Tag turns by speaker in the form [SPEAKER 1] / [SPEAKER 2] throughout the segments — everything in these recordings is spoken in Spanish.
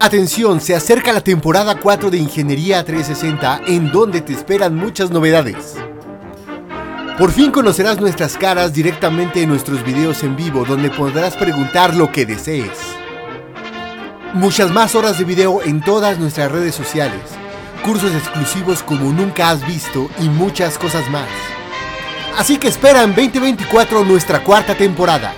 [SPEAKER 1] Atención, se acerca la temporada 4 de Ingeniería 360 en donde te esperan muchas novedades. Por fin conocerás nuestras caras directamente en nuestros videos en vivo donde podrás preguntar lo que desees. Muchas más horas de video en todas nuestras redes sociales, cursos exclusivos como nunca has visto y muchas cosas más. Así que espera en 2024 nuestra cuarta temporada.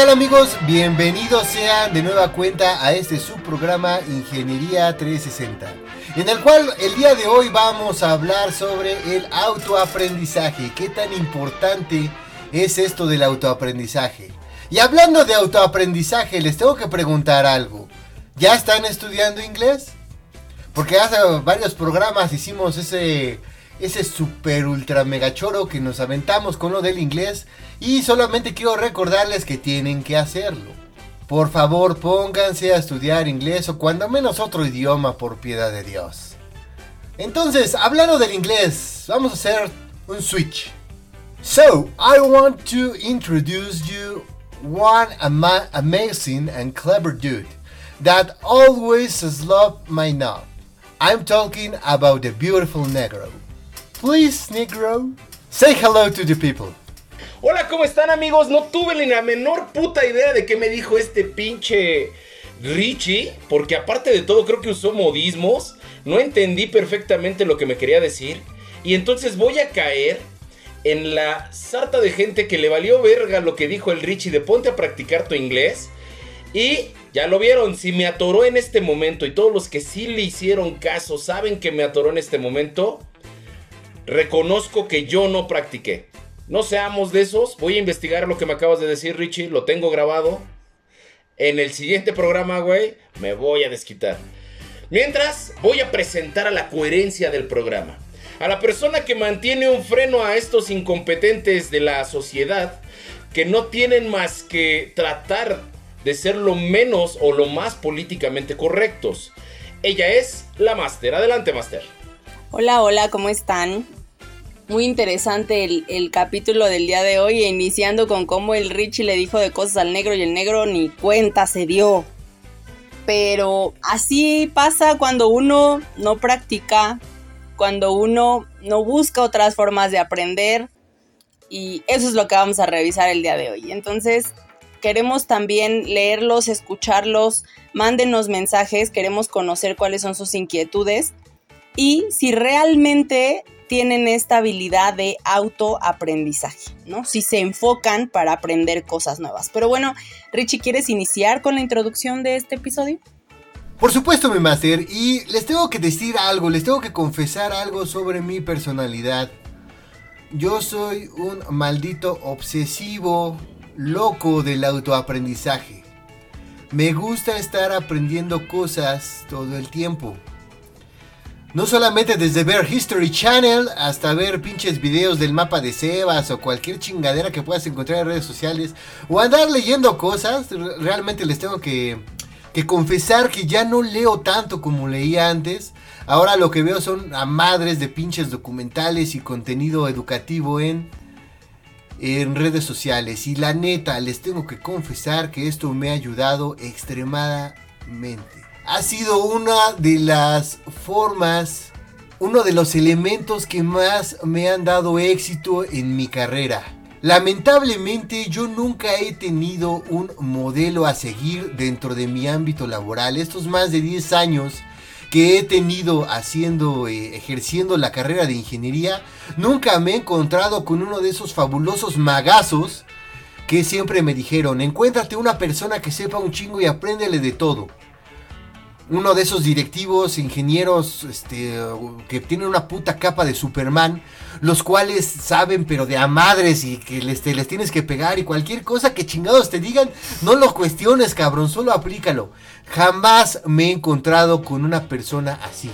[SPEAKER 1] Tal amigos? Bienvenidos sean de nueva cuenta a este subprograma Ingeniería 360, en el cual el día de hoy vamos a hablar sobre el autoaprendizaje. ¿Qué tan importante es esto del autoaprendizaje? Y hablando de autoaprendizaje, les tengo que preguntar algo. ¿Ya están estudiando inglés? Porque hace varios programas hicimos ese ese super ultra mega choro que nos aventamos con lo del inglés y solamente quiero recordarles que tienen que hacerlo. Por favor, pónganse a estudiar inglés o cuando menos otro idioma por piedad de Dios. Entonces, hablando del inglés, vamos a hacer un switch. So, I want to introduce you one ama amazing and clever dude that always has loved my knob. I'm talking about the beautiful Negro. Please, Negro, say hello to the people.
[SPEAKER 2] Hola, ¿cómo están amigos? No tuve ni la menor puta idea de qué me dijo este pinche Richie, porque aparte de todo creo que usó modismos, no entendí perfectamente lo que me quería decir, y entonces voy a caer en la sarta de gente que le valió verga lo que dijo el Richie de ponte a practicar tu inglés, y ya lo vieron, si me atoró en este momento, y todos los que sí le hicieron caso saben que me atoró en este momento, reconozco que yo no practiqué. No seamos de esos. Voy a investigar lo que me acabas de decir, Richie. Lo tengo grabado. En el siguiente programa, güey, me voy a desquitar. Mientras, voy a presentar a la coherencia del programa. A la persona que mantiene un freno a estos incompetentes de la sociedad que no tienen más que tratar de ser lo menos o lo más políticamente correctos. Ella es la Master. Adelante, Master.
[SPEAKER 3] Hola, hola, ¿cómo están? Muy interesante el, capítulo del día de hoy, iniciando con cómo el Richie le dijo de cosas al negro y el negro ni cuenta se dio. Pero así pasa cuando uno no practica, cuando uno no busca otras formas de aprender. Y eso es lo que vamos a revisar el día de hoy. Entonces, queremos también leerlos, escucharlos, mándenos mensajes, queremos conocer cuáles son sus inquietudes y si realmente tienen esta habilidad de autoaprendizaje, ¿no? Si se enfocan para aprender cosas nuevas. Pero bueno, Richie, ¿quieres iniciar con la introducción de este episodio?
[SPEAKER 1] Por supuesto, mi máster, y les tengo que decir algo, les tengo que confesar algo sobre mi personalidad. Yo soy un maldito obsesivo, loco del autoaprendizaje. Me gusta estar aprendiendo cosas todo el tiempo. No solamente desde ver History Channel hasta ver pinches videos del mapa de Sebas o cualquier chingadera que puedas encontrar en redes sociales o andar leyendo cosas, realmente les tengo que, que confesar que ya no leo tanto como leía antes. Ahora lo que veo son a madres de pinches documentales y contenido educativo en, en redes sociales. Y la neta, les tengo que confesar que esto me ha ayudado extremadamente ha sido una de las formas, uno de los elementos que más me han dado éxito en mi carrera. Lamentablemente yo nunca he tenido un modelo a seguir dentro de mi ámbito laboral. Estos más de 10 años que he tenido haciendo, eh, ejerciendo la carrera de ingeniería, nunca me he encontrado con uno de esos fabulosos magazos que siempre me dijeron, encuéntrate una persona que sepa un chingo y apréndele de todo uno de esos directivos, ingenieros, este, que tienen una puta capa de Superman, los cuales saben, pero de a madres y que les, tienes que pegar y cualquier cosa que chingados te digan, no lo cuestiones, cabrón, solo aplícalo. Jamás me he encontrado con una persona así.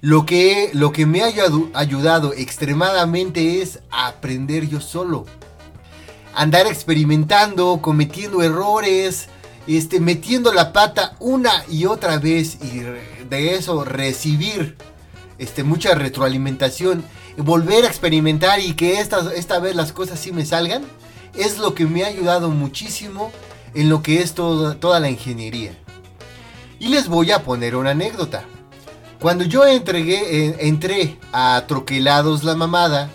[SPEAKER 1] Lo que, lo que me ha ayudado extremadamente es aprender yo solo. Andar experimentando, cometiendo errores, este, metiendo la pata una y otra vez y de eso recibir este, mucha retroalimentación, volver a experimentar y que esta, vez las cosas sí me salgan, es lo que me ha ayudado muchísimo en lo que es toda la ingeniería. Y les voy a poner una anécdota. Cuando yo entregué, eh, entré a Troquelados La Mamada,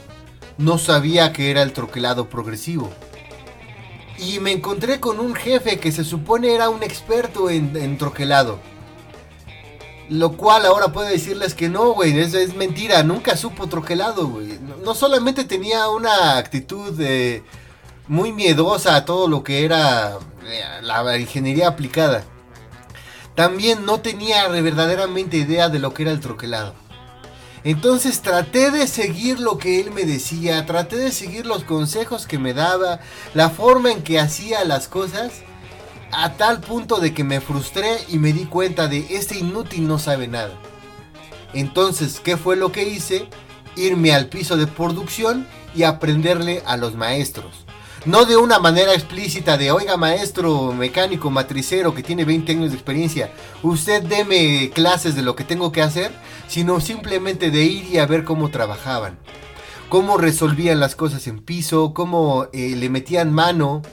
[SPEAKER 1] no sabía que era el troquelado progresivo. Y me encontré con un jefe que se supone era un experto en, troquelado. Lo cual ahora puedo decirles que no, güey, es mentira, nunca supo troquelado, güey. No, solamente tenía una actitud de muy miedosa a todo lo que era eh, la ingeniería aplicada. También no tenía verdaderamente idea de lo que era el troquelado. Entonces traté de seguir lo que él me decía, traté de seguir los consejos que me daba, la forma en que hacía las cosas, a tal punto de que me frustré y me di cuenta de este inútil no sabe nada. Entonces, ¿qué fue lo que hice? Irme al piso de producción y aprenderle a los maestros. No de una manera explícita de, oiga maestro mecánico matricero que tiene 20 años de experiencia, usted deme clases de lo que tengo que hacer, sino simplemente de ir y a ver cómo trabajaban, cómo resolvían las cosas en piso, cómo eh, le metían mano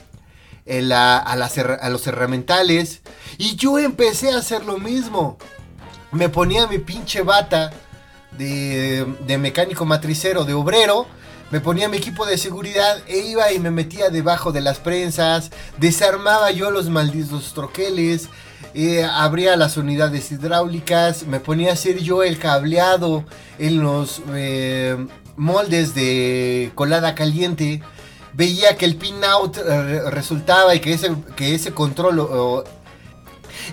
[SPEAKER 1] a, los herramientales. Y yo empecé a hacer lo mismo. Me ponía mi pinche bata de mecánico matricero, de obrero me ponía mi equipo de seguridad e iba y me metía debajo de las prensas, desarmaba yo los malditos troqueles, eh, abría las unidades hidráulicas, me ponía a hacer yo el cableado en los eh, moldes de colada caliente, veía que el pin out eh, resultaba y que ese, que ese control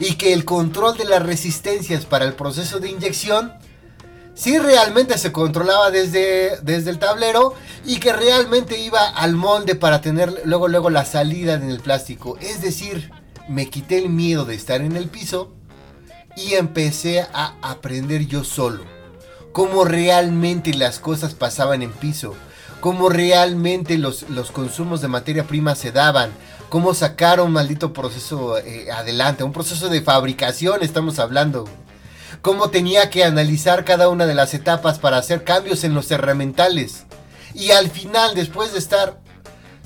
[SPEAKER 1] y que el control de las resistencias para el proceso de inyección si realmente se controlaba desde, desde el tablero y que realmente iba al molde para tener luego, luego la salida en el plástico. Es decir, me quité el miedo de estar en el piso y empecé a aprender yo solo. Cómo realmente las cosas pasaban en piso. Cómo realmente los, los consumos de materia prima se daban. Cómo sacaron un maldito proceso eh, adelante. Un proceso de fabricación estamos hablando cómo tenía que analizar cada una de las etapas para hacer cambios en los herramientales. Y al final, después de estar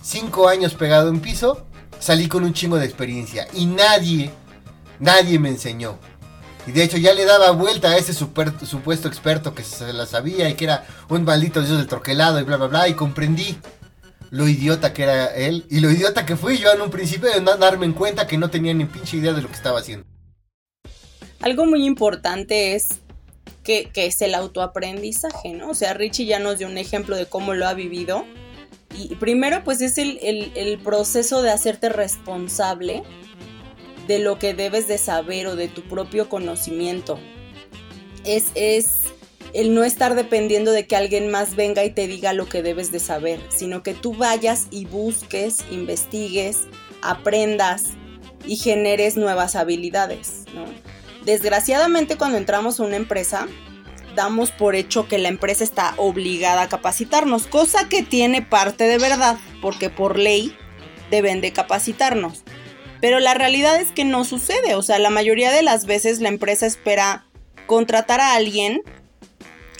[SPEAKER 1] 5 años pegado en piso, salí con un chingo de experiencia. Y nadie, nadie me enseñó. Y de hecho ya le daba vuelta a ese supuesto experto que se la sabía y que era un maldito dios del troquelado y bla bla bla. Y comprendí lo idiota que era él y lo idiota que fui yo en un principio de no darme en cuenta que no tenía ni pinche idea de lo que estaba haciendo.
[SPEAKER 3] Algo muy importante es que, es el autoaprendizaje, ¿no? O sea, Richie ya nos dio un ejemplo de cómo lo ha vivido. Y primero, pues es el, proceso de hacerte responsable de lo que debes de saber o de tu propio conocimiento. Es, es el no estar dependiendo de que alguien más venga y te diga lo que debes de saber, sino que tú vayas y busques, investigues, aprendas y generes nuevas habilidades, ¿no? Desgraciadamente cuando entramos a una empresa, damos por hecho que la empresa está obligada a capacitarnos, cosa que tiene parte de verdad, porque por ley deben de capacitarnos. Pero la realidad es que no sucede, o sea, la mayoría de las veces la empresa espera contratar a alguien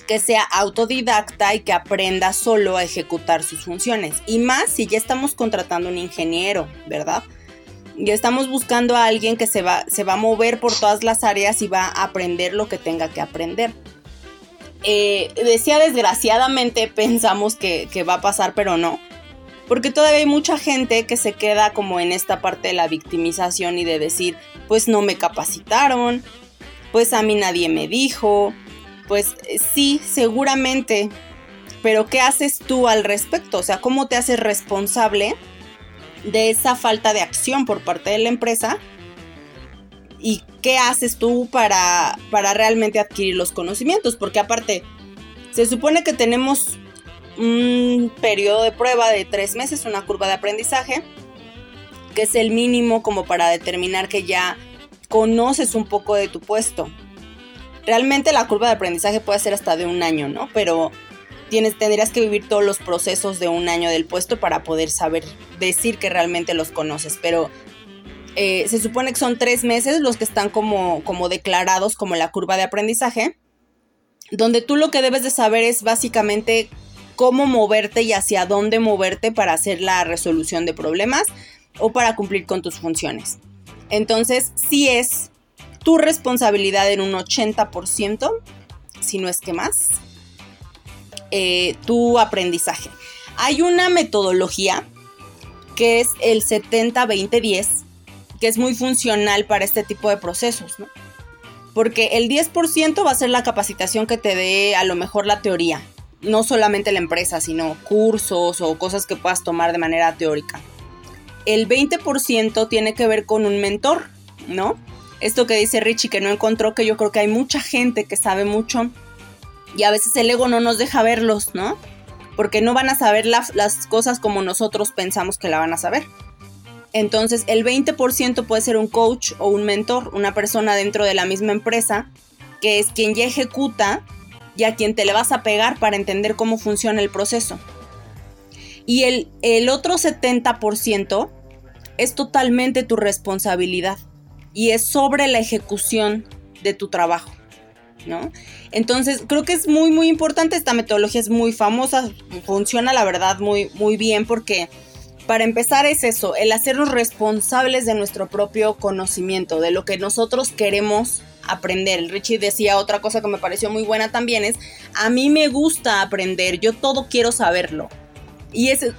[SPEAKER 3] que sea autodidacta y que aprenda solo a ejecutar sus funciones. Y más si ya estamos contratando un ingeniero, ¿verdad? Y estamos buscando a alguien que se va, se va a mover por todas las áreas y va a aprender lo que tenga que aprender. Eh, decía desgraciadamente pensamos que, va a pasar, pero no. Porque todavía hay mucha gente que se queda como en esta parte de la victimización y de decir, pues no me capacitaron, pues a mí nadie me dijo, pues sí, seguramente, pero ¿qué haces tú al respecto? O sea, ¿cómo te haces responsable de esa falta de acción por parte de la empresa y qué haces tú para, para realmente adquirir los conocimientos, porque aparte, se supone que tenemos un periodo de prueba de tres meses, una curva de aprendizaje, que es el mínimo como para determinar que ya conoces un poco de tu puesto. Realmente la curva de aprendizaje puede ser hasta de un año, ¿no? Pero tienes, tendrías que vivir todos los procesos de un año del puesto para poder saber decir que realmente los conoces. Pero eh, se supone que son tres meses los que están como, como declarados como la curva de aprendizaje, donde tú lo que debes de saber es básicamente cómo moverte y hacia dónde moverte para hacer la resolución de problemas o para cumplir con tus funciones. Entonces, sí es tu responsabilidad en un 80%, si no es que más, eh, tu aprendizaje. Hay una metodología que es el 70-20-10, que es muy funcional para este tipo de procesos, ¿no? Porque el 10% va a ser la capacitación que te dé a lo mejor la teoría, no solamente la empresa, sino cursos o cosas que puedas tomar de manera teórica. El 20% tiene que ver con un mentor, ¿no? Esto que dice Richie que no encontró, que yo creo que hay mucha gente que sabe mucho y a veces el ego no nos deja verlos, ¿no? Porque no van a saber las cosas como nosotros pensamos que la van a saber. Entonces, el 20% puede ser un coach o un mentor, una persona dentro de la misma empresa, que es quien ya ejecuta y a quien te le vas a pegar para entender cómo funciona el proceso. Y el, el otro 70% es totalmente tu responsabilidad y es sobre la ejecución de tu trabajo. ¿No? Entonces, creo que es muy, muy importante. Esta metodología es muy famosa, funciona la verdad muy, muy bien porque para empezar es eso, el hacernos responsables de nuestro propio conocimiento, de lo que nosotros queremos aprender. Richie decía otra cosa que me pareció muy buena también es, a mí me gusta aprender, yo todo quiero saberlo. Y ese,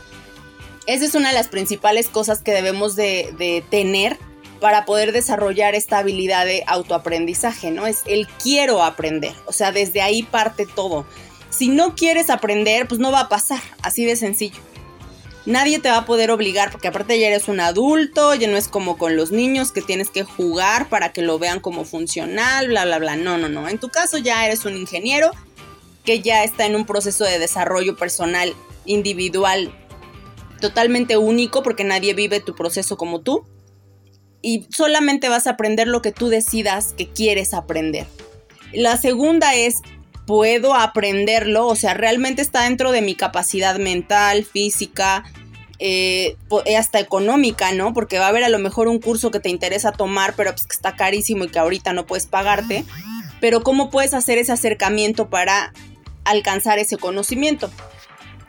[SPEAKER 3] esa es una de las principales cosas que debemos de, de tener para poder desarrollar esta habilidad de autoaprendizaje, ¿no? Es el quiero aprender, o sea, desde ahí parte todo. Si no quieres aprender, pues no va a pasar, así de sencillo. Nadie te va a poder obligar porque aparte ya eres un adulto, ya no es como con los niños que tienes que jugar para que lo vean como funcional, bla, bla, bla. No, no, no. En tu caso ya eres un ingeniero que ya está en un proceso de desarrollo personal individual totalmente único porque nadie vive tu proceso como tú. Y solamente vas a aprender lo que tú decidas que quieres aprender. La segunda es puedo aprenderlo, o sea, realmente está dentro de mi capacidad mental, física, eh, eh, hasta económica, ¿no? Porque va a haber a lo mejor un curso que te interesa tomar, pero pues que está carísimo y que ahorita no puedes pagarte. Pero ¿cómo puedes hacer ese acercamiento para alcanzar ese conocimiento?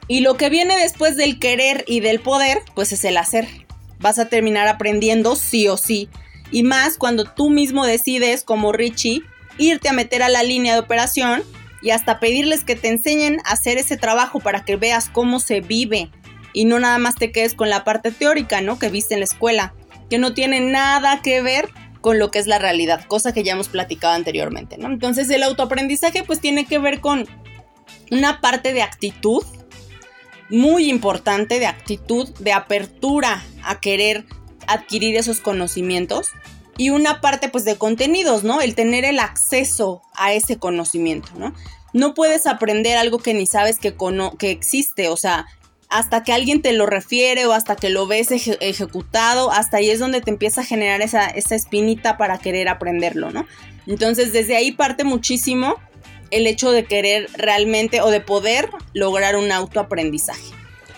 [SPEAKER 3] Y lo que viene después del querer y del poder, pues es el hacer. Vas a terminar aprendiendo sí o sí. Y más cuando tú mismo decides, como Richie, irte a meter a la línea de operación y hasta pedirles que te enseñen a hacer ese trabajo para que veas cómo se vive y no nada más te quedes con la parte teórica, ¿no? Que viste en la escuela, que no tiene nada que ver con lo que es la realidad, cosa que ya hemos platicado anteriormente, ¿no? Entonces el autoaprendizaje pues tiene que ver con una parte de actitud muy importante, de actitud, de apertura a querer adquirir esos conocimientos y una parte pues de contenidos, ¿no? El tener el acceso a ese conocimiento, ¿no? No puedes aprender algo que ni sabes que, que existe, o sea, hasta que alguien te lo refiere o hasta que lo ves ejecutado, hasta ahí es donde te empieza a generar esa, esa espinita para querer aprenderlo, ¿no? Entonces desde ahí parte muchísimo el hecho de querer realmente o de poder lograr un autoaprendizaje.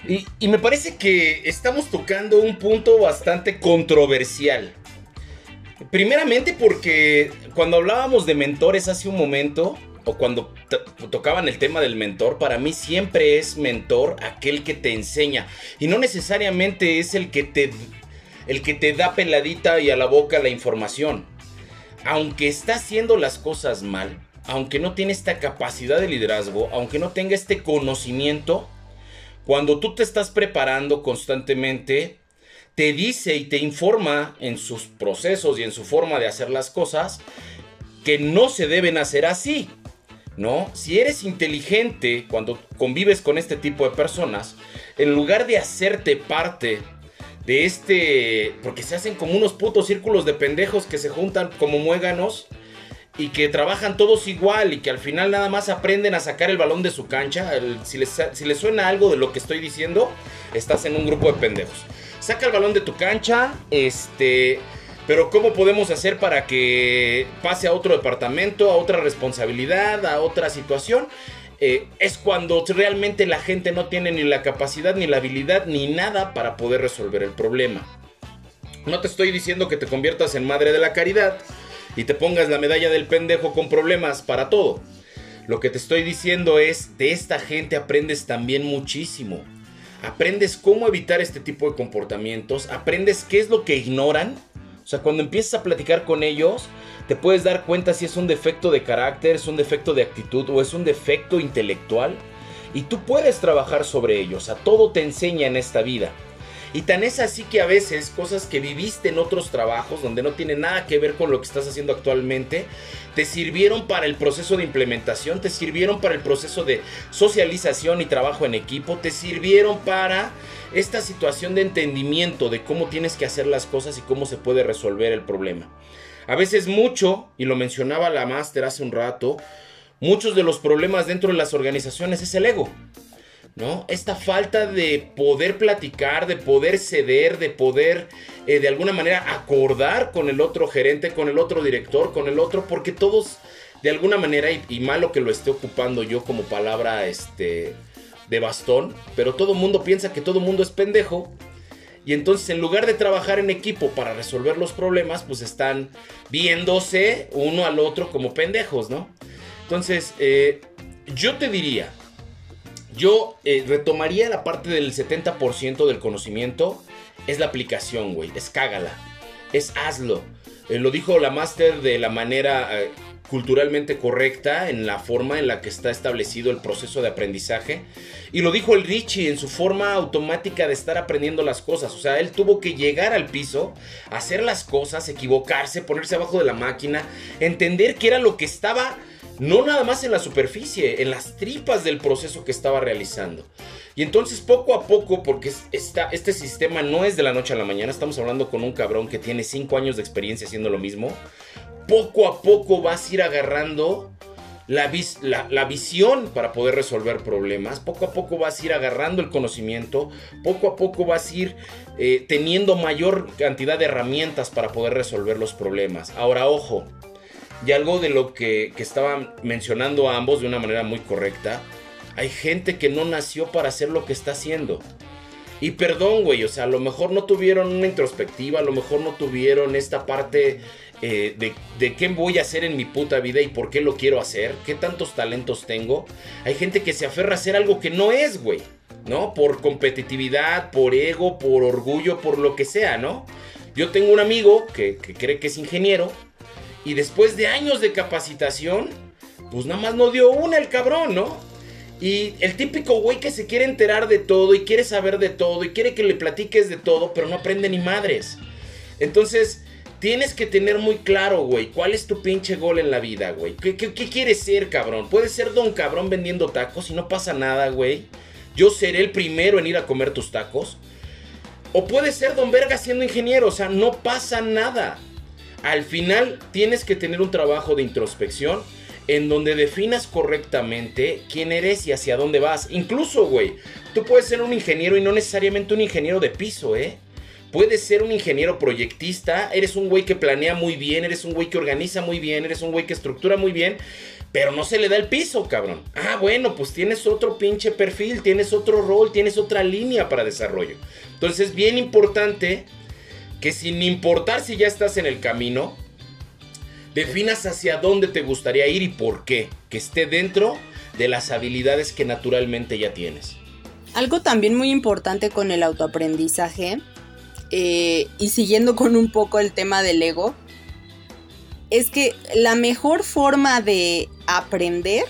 [SPEAKER 2] Y, me parece que estamos tocando un punto bastante controversial. Primeramente porque cuando hablábamos de mentores hace un momento, o cuando tocaban el tema del mentor, para mí siempre es mentor aquel que te enseña. Y no necesariamente es el que te, el que te da peladita y a la boca la información. Aunque está haciendo las cosas mal, aunque no tiene esta capacidad de liderazgo, aunque no tenga este conocimiento, cuando tú te estás preparando constantemente, te dice y te informa en sus procesos y en su forma de hacer las cosas que no se deben hacer así. ¿No? Si eres inteligente cuando convives con este tipo de personas, en lugar de hacerte parte de este. Porque se hacen como unos putos círculos de pendejos que se juntan como muéganos y que trabajan todos igual y que al final nada más aprenden a sacar el balón de su cancha. si, les, si les suena algo de lo que estoy diciendo, estás en un grupo de pendejos saca el balón de tu cancha, este, pero ¿cómo podemos hacer para que pase a otro departamento, a otra responsabilidad, a otra situación? Eh, es cuando realmente la gente no tiene ni la capacidad, ni la habilidad, ni nada para poder resolver el problema. No te estoy diciendo que te conviertas en madre de la caridad y te pongas la medalla del pendejo con problemas para todo. Lo que te estoy diciendo es, de esta gente aprendes también muchísimo. Aprendes cómo evitar este tipo de comportamientos, aprendes qué es lo que ignoran. O sea, cuando empiezas a platicar con ellos, te puedes dar cuenta si es un defecto de carácter, es un defecto de actitud o es un defecto intelectual. Y tú puedes trabajar sobre ellos. A todo te enseña en esta vida. Y tan es así que a veces cosas que viviste en otros trabajos donde no tiene nada que ver con lo que estás haciendo actualmente, te sirvieron para el proceso de implementación, te sirvieron para el proceso de socialización y trabajo en equipo, te sirvieron para esta situación de entendimiento de cómo tienes que hacer las cosas y cómo se puede resolver el problema. A veces mucho, y lo mencionaba la máster hace un rato, muchos de los problemas dentro de las organizaciones es el ego. ¿No? Esta falta de poder platicar, de poder ceder, de poder eh, de alguna manera acordar con el otro gerente, con el otro director, con el otro, porque todos de alguna manera, y, malo que lo esté ocupando yo como palabra este, de bastón, pero todo mundo piensa que todo mundo es pendejo. Y entonces en lugar de trabajar en equipo para resolver los problemas, pues están viéndose uno al otro como pendejos, ¿no? Entonces, eh, yo te diría, yo eh, retomaría la parte del 70% del conocimiento. Es la aplicación, güey. Es cágala. Es hazlo. Eh, lo dijo la máster de la manera eh, culturalmente correcta, en la forma en la que está establecido el proceso de aprendizaje. Y lo dijo el Richie en su forma automática de estar aprendiendo las cosas. O sea, él tuvo que llegar al piso, hacer las cosas, equivocarse, ponerse abajo de la máquina, entender qué era lo que estaba no nada más en la superficie, en las tripas del proceso que estaba realizando. Y entonces poco a poco, porque este sistema no es de la noche a la mañana, estamos hablando con un cabrón que tiene 5 años de experiencia haciendo lo mismo, poco a poco vas a ir agarrando la, la, visión para poder resolver problemas, poco a poco vas a ir agarrando el conocimiento, poco a poco vas a ir eh, teniendo mayor cantidad de herramientas para poder resolver los problemas. Ahora, ojo, y algo de lo que, estaban mencionando ambos de una manera muy correcta. Hay gente que no nació para hacer lo que está haciendo. Y perdón, güey, o sea, a lo mejor no tuvieron una introspectiva, a lo mejor no tuvieron esta parte eh, de, de, qué voy a hacer en mi puta vida y por qué lo quiero hacer, qué tantos talentos tengo. Hay gente que se aferra a hacer algo que no es, güey, ¿no? Por competitividad, por ego, por orgullo, por lo que sea, ¿no? Yo tengo un amigo que, que cree que es ingeniero y después de años de capacitación, pues nada más no dio una el cabrón, ¿no? Y el típico güey que se quiere enterar de todo y quiere saber de todo y quiere que le platiques de todo, pero no aprende ni madres. Entonces, tienes que tener muy claro, güey, cuál es tu pinche gol en la vida, güey. ¿Qué, qué, quieres ser, cabrón? Puedes ser don cabrón vendiendo tacos y no pasa nada, güey. Yo seré el primero en ir a comer tus tacos. O puedes ser don verga siendo ingeniero, o sea, no pasa nada al final tienes que tener un trabajo de introspección en donde definas correctamente quién eres y hacia dónde vas. Incluso, güey, tú puedes ser un ingeniero y no necesariamente un ingeniero de piso, ¿eh? Puedes ser un ingeniero proyectista, eres un güey que planea muy bien, eres un güey que organiza muy bien, eres un güey que estructura muy bien, pero no se le da el piso, cabrón. Ah, bueno, pues tienes otro pinche perfil, tienes otro rol, tienes otra línea para desarrollo. Entonces es bien importante que sin importar si ya estás en el camino, definas hacia dónde te gustaría ir y por qué, que esté dentro de las habilidades que naturalmente ya tienes.
[SPEAKER 3] Algo también muy importante con el autoaprendizaje, eh, y siguiendo con un poco el tema del ego, es que la mejor forma de aprender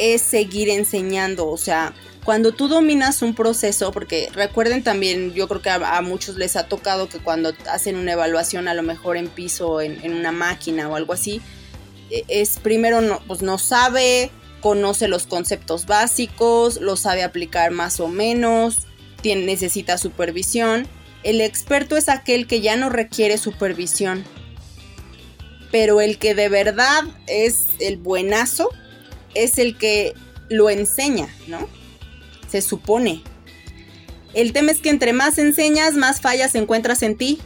[SPEAKER 3] es seguir enseñando, o sea, cuando tú dominas un proceso, porque recuerden también, yo creo que a, muchos les ha tocado que cuando hacen una evaluación a lo mejor en piso, en, en una máquina o algo así, e, es primero no, pues no sabe, conoce los conceptos básicos, lo sabe aplicar más o menos, necesita supervisión. El experto es aquel que ya no requiere supervisión, pero el que de verdad es el buenazo es el que lo enseña, ¿no? se supone. El tema es que entre más enseñas, más fallas encuentras en ti,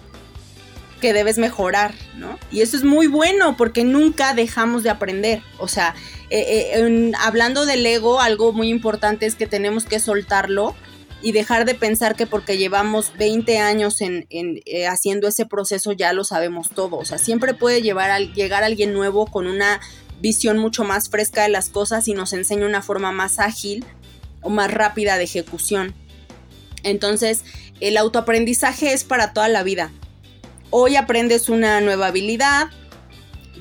[SPEAKER 3] que debes mejorar, ¿no? Y eso es muy bueno porque nunca dejamos de aprender. O sea, eh, eh, hablando del ego, algo muy importante es que tenemos que soltarlo y dejar de pensar que porque llevamos 20 años en, eh, haciendo ese proceso ya lo sabemos todo. O sea, siempre puede llevar llegar alguien nuevo con una visión mucho más fresca de las cosas y nos enseña una forma más ágil o más rápida de ejecución. Entonces, el autoaprendizaje es para toda la vida. Hoy aprendes una nueva habilidad,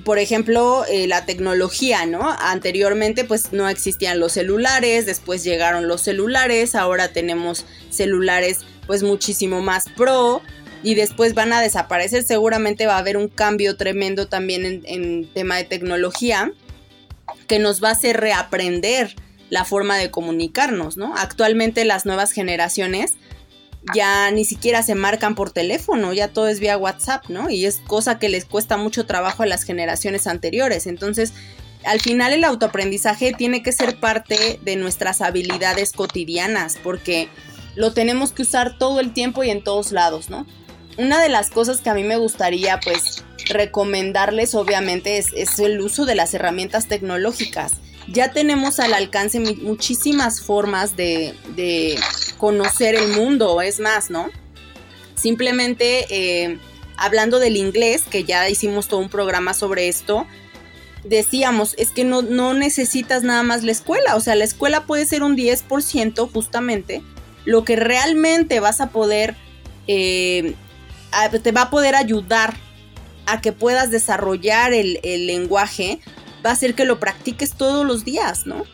[SPEAKER 3] por ejemplo, eh, la tecnología, ¿no? Anteriormente pues no existían los celulares, después llegaron los celulares, ahora tenemos celulares pues muchísimo más pro y después van a desaparecer. Seguramente va a haber un cambio tremendo también en, tema de tecnología que nos va a hacer reaprender la forma de comunicarnos, ¿no? Actualmente las nuevas generaciones ya ni siquiera se marcan por teléfono, ya todo es vía WhatsApp, ¿no? Y es cosa que les cuesta mucho trabajo a las generaciones anteriores. Entonces, al final el autoaprendizaje tiene que ser parte de nuestras habilidades cotidianas, porque lo tenemos que usar todo el tiempo y en todos lados, ¿no? Una de las cosas que a mí me gustaría, pues, recomendarles, obviamente, es, es el uso de las herramientas tecnológicas ya tenemos al alcance muchísimas formas de, conocer el mundo, es más, ¿no? Simplemente eh, hablando del inglés, que ya hicimos todo un programa sobre esto, decíamos, es que no, no necesitas nada más la escuela, o sea, la escuela puede ser un 10% justamente, lo que realmente vas a poder, eh, te va a poder ayudar a que puedas desarrollar el, lenguaje va a ser que lo practiques todos los días, ¿no?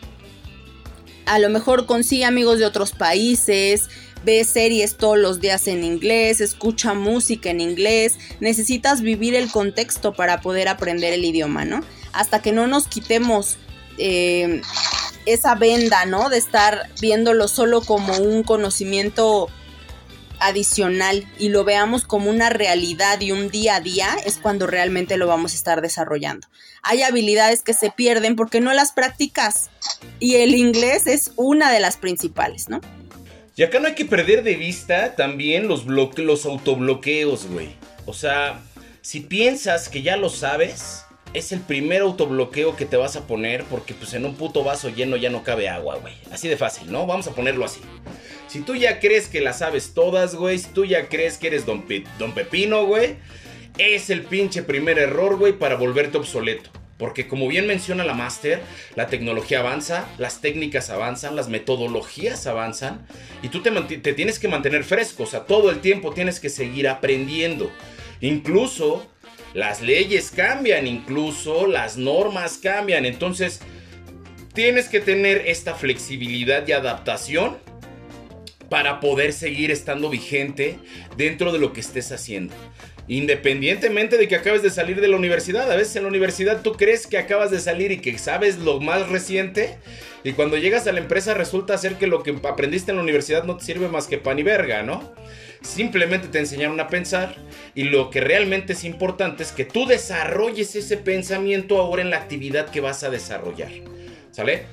[SPEAKER 3] A lo mejor consigue amigos de otros países, ve series todos los días en inglés, escucha música en inglés, necesitas vivir el contexto para poder aprender el idioma, ¿no? Hasta que no nos quitemos eh, esa venda, ¿no? De estar viéndolo solo como un conocimiento adicional y lo veamos como una realidad y un día a día, es cuando realmente lo vamos a estar desarrollando. Hay habilidades que se pierden porque no las practicas y el inglés es una de las principales, ¿no?
[SPEAKER 2] Y acá no hay que perder de vista también los, los autobloqueos, güey. O sea, si piensas que ya lo sabes, es el primer autobloqueo que te vas a poner porque pues en un puto vaso lleno ya no cabe agua, güey. Así de fácil, ¿no? Vamos a ponerlo así. Si tú ya crees que las sabes todas, güey, si tú ya crees que eres don, Pepino, güey, es el pinche primer error, güey, para volverte obsoleto. Porque como bien menciona la máster, la tecnología avanza, las técnicas avanzan, las metodologías avanzan y tú te, te, tienes que mantener fresco, o sea, todo el tiempo tienes que seguir aprendiendo. Incluso las leyes cambian, incluso las normas cambian. Entonces, tienes que tener esta flexibilidad y adaptación para poder seguir estando vigente dentro de lo que estés haciendo. Independientemente de que acabes de salir de la universidad, a veces en la universidad tú crees que acabas de salir y que sabes lo más reciente, y cuando llegas a la empresa resulta ser que lo que aprendiste en la universidad no te sirve más que pan y verga, ¿no? Simplemente te enseñaron a pensar y lo que realmente es importante es que tú desarrolles ese pensamiento ahora en la actividad que vas a desarrollar. ¿Sale?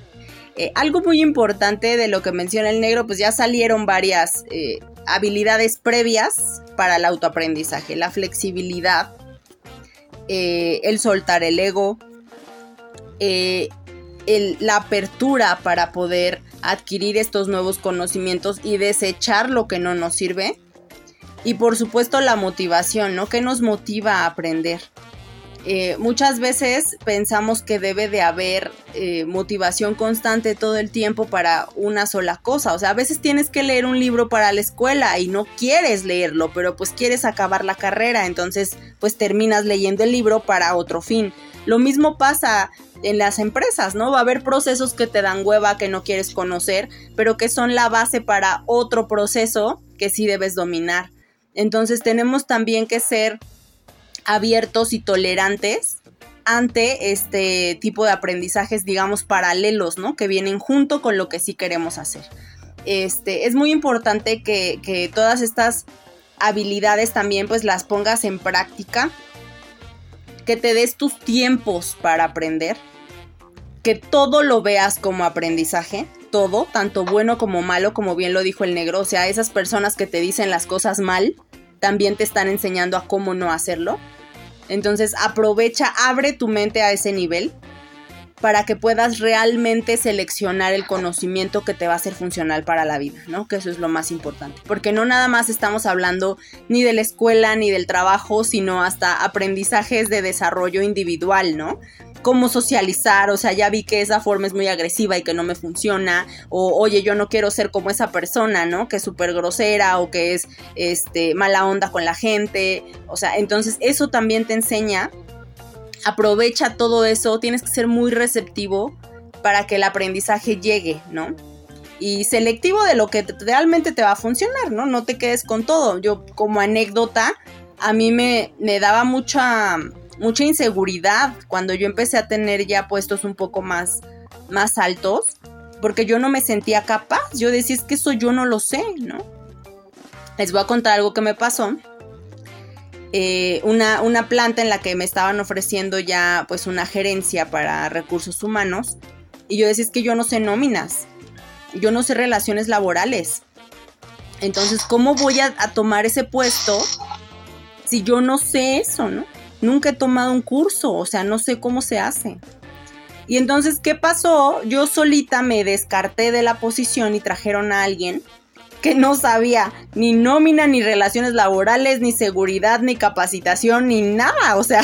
[SPEAKER 3] Eh, algo muy importante de lo que menciona el negro, pues ya salieron varias eh, habilidades previas para el autoaprendizaje. La flexibilidad, eh, el soltar el ego, la apertura para poder adquirir estos nuevos conocimientos y desechar lo que no nos sirve. Y por supuesto la motivación, ¿no? ¿Qué nos motiva a aprender? Eh, muchas veces pensamos que debe de haber eh, motivación constante todo el tiempo para una sola cosa. O sea, a veces tienes que leer un libro para la escuela y no quieres leerlo, pero pues quieres acabar la carrera, entonces pues terminas leyendo el libro para otro fin. Lo mismo pasa en las empresas, ¿no? Va a haber procesos que te dan hueva que no quieres conocer, pero que son la base para otro proceso que sí debes dominar. Entonces tenemos también que ser abiertos y tolerantes ante este tipo de aprendizajes, digamos, paralelos, ¿no? Que vienen junto con lo que sí queremos hacer. Este, es muy importante que, que todas estas habilidades también pues las pongas en práctica, que te des tus tiempos para aprender, que todo lo veas como aprendizaje, todo, tanto bueno como malo, como bien lo dijo el negro, o sea, esas personas que te dicen las cosas mal, también te están enseñando a cómo no hacerlo. Entonces aprovecha, abre tu mente a ese nivel para que puedas realmente seleccionar el conocimiento que te va a ser funcional para la vida, ¿no? Que eso es lo más importante. Porque no nada más estamos hablando ni de la escuela ni del trabajo, sino hasta aprendizajes de desarrollo individual, ¿no? Cómo socializar, o sea, ya vi que esa forma es muy agresiva y que no me funciona, o oye, yo no quiero ser como esa persona, ¿no? Que es súper grosera o que es este, mala onda con la gente, o sea, entonces eso también te enseña, aprovecha todo eso, tienes que ser muy receptivo para que el aprendizaje llegue, ¿no? Y selectivo de lo que realmente te va a funcionar, ¿no? No te quedes con todo. Yo como anécdota, a mí me, me daba mucha mucha inseguridad cuando yo empecé a tener ya puestos un poco más, más altos, porque yo no me sentía capaz. Yo decía, es que eso yo no lo sé, ¿no? Les voy a contar algo que me pasó. Eh, una, una planta en la que me estaban ofreciendo ya pues una gerencia para recursos humanos. Y yo decía, es que yo no sé nóminas, yo no sé relaciones laborales. Entonces, ¿cómo voy a, a tomar ese puesto si yo no sé eso, no? Nunca he tomado un curso, o sea, no sé cómo se hace. Y entonces, ¿qué pasó? Yo solita me descarté de la posición y trajeron a alguien que no sabía ni nómina, ni relaciones laborales, ni seguridad, ni capacitación, ni nada. O sea,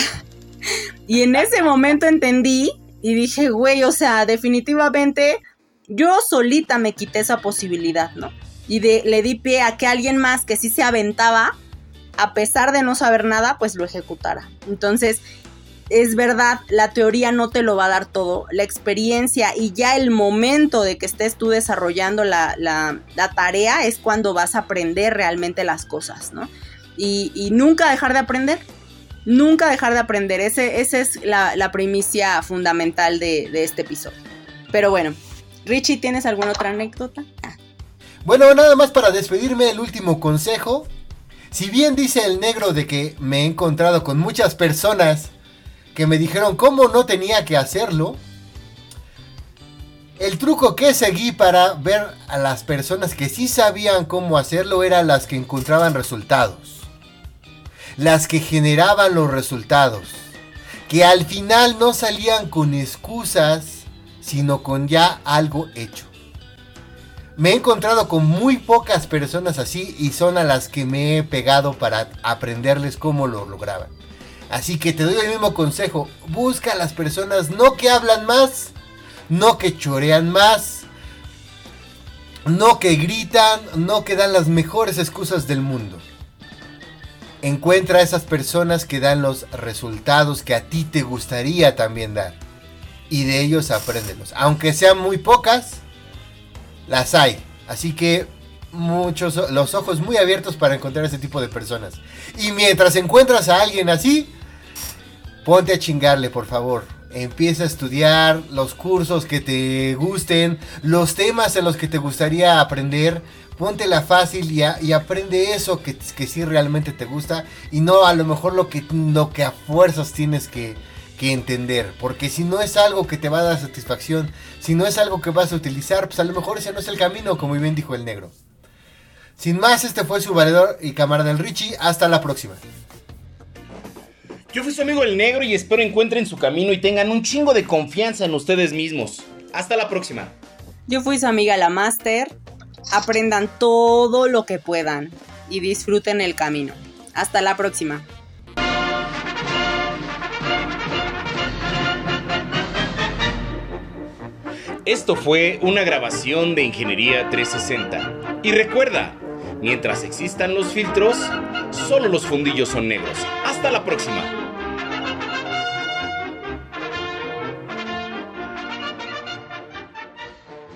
[SPEAKER 3] y en ese momento entendí y dije, güey, o sea, definitivamente yo solita me quité esa posibilidad, ¿no? Y le di pie a que alguien más que sí se aventaba a pesar de no saber nada, pues lo ejecutara. Entonces, es verdad, la teoría no te lo va a dar todo, la experiencia y ya el momento de que estés tú desarrollando la, tarea es cuando vas a aprender realmente las cosas, ¿no? Y, nunca dejar de aprender, nunca dejar de aprender, Ese, es la, primicia fundamental de, este episodio. Pero bueno, Richie, ¿tienes alguna otra anécdota?
[SPEAKER 1] Bueno, nada más para despedirme, el último consejo si bien dice el negro de que me he encontrado con muchas personas que me dijeron cómo no tenía que hacerlo, el truco que seguí para ver a las personas que sí sabían cómo hacerlo eran las que encontraban resultados. Las que generaban los resultados. Que al final no salían con excusas, sino con ya algo hecho. Me he encontrado con muy pocas personas así y son a las que me he pegado para aprenderles cómo lo lograban. Así que te doy el mismo consejo, busca a las personas no que hablan más, no que chorean más, no que gritan, no que dan las mejores excusas del mundo. Encuentra a esas personas que dan los resultados que a ti te gustaría también dar. Y de ellos apréndelos. Aunque sean muy pocas, las hay. Así que muchos los ojos muy abiertos para encontrar ese tipo de personas. Y mientras encuentras a alguien así, ponte a chingarle, por favor. Empieza a estudiar los cursos que te gusten, los temas en los que te gustaría aprender. Póntela fácil y, y aprende eso que, que sí realmente te gusta y no a lo mejor lo que, lo que a fuerzas tienes que, que entender. Porque si no es algo que te va a dar satisfacción, si no es algo que vas a utilizar, pues a lo mejor ese no es el camino, como bien dijo el negro. Sin más, este fue su valedor y camarada del Richie. Hasta la próxima.
[SPEAKER 2] Yo fui su amigo el negro y espero encuentren su camino y tengan un chingo de confianza en ustedes mismos. Hasta la próxima.
[SPEAKER 3] Yo fui su amiga la Master. Aprendan todo lo que puedan y disfruten el camino. Hasta la próxima.
[SPEAKER 2] Esto fue una grabación de Ingeniería 360. Y recuerda, mientras existan los filtros, solo los fundillos son negros. Hasta la próxima.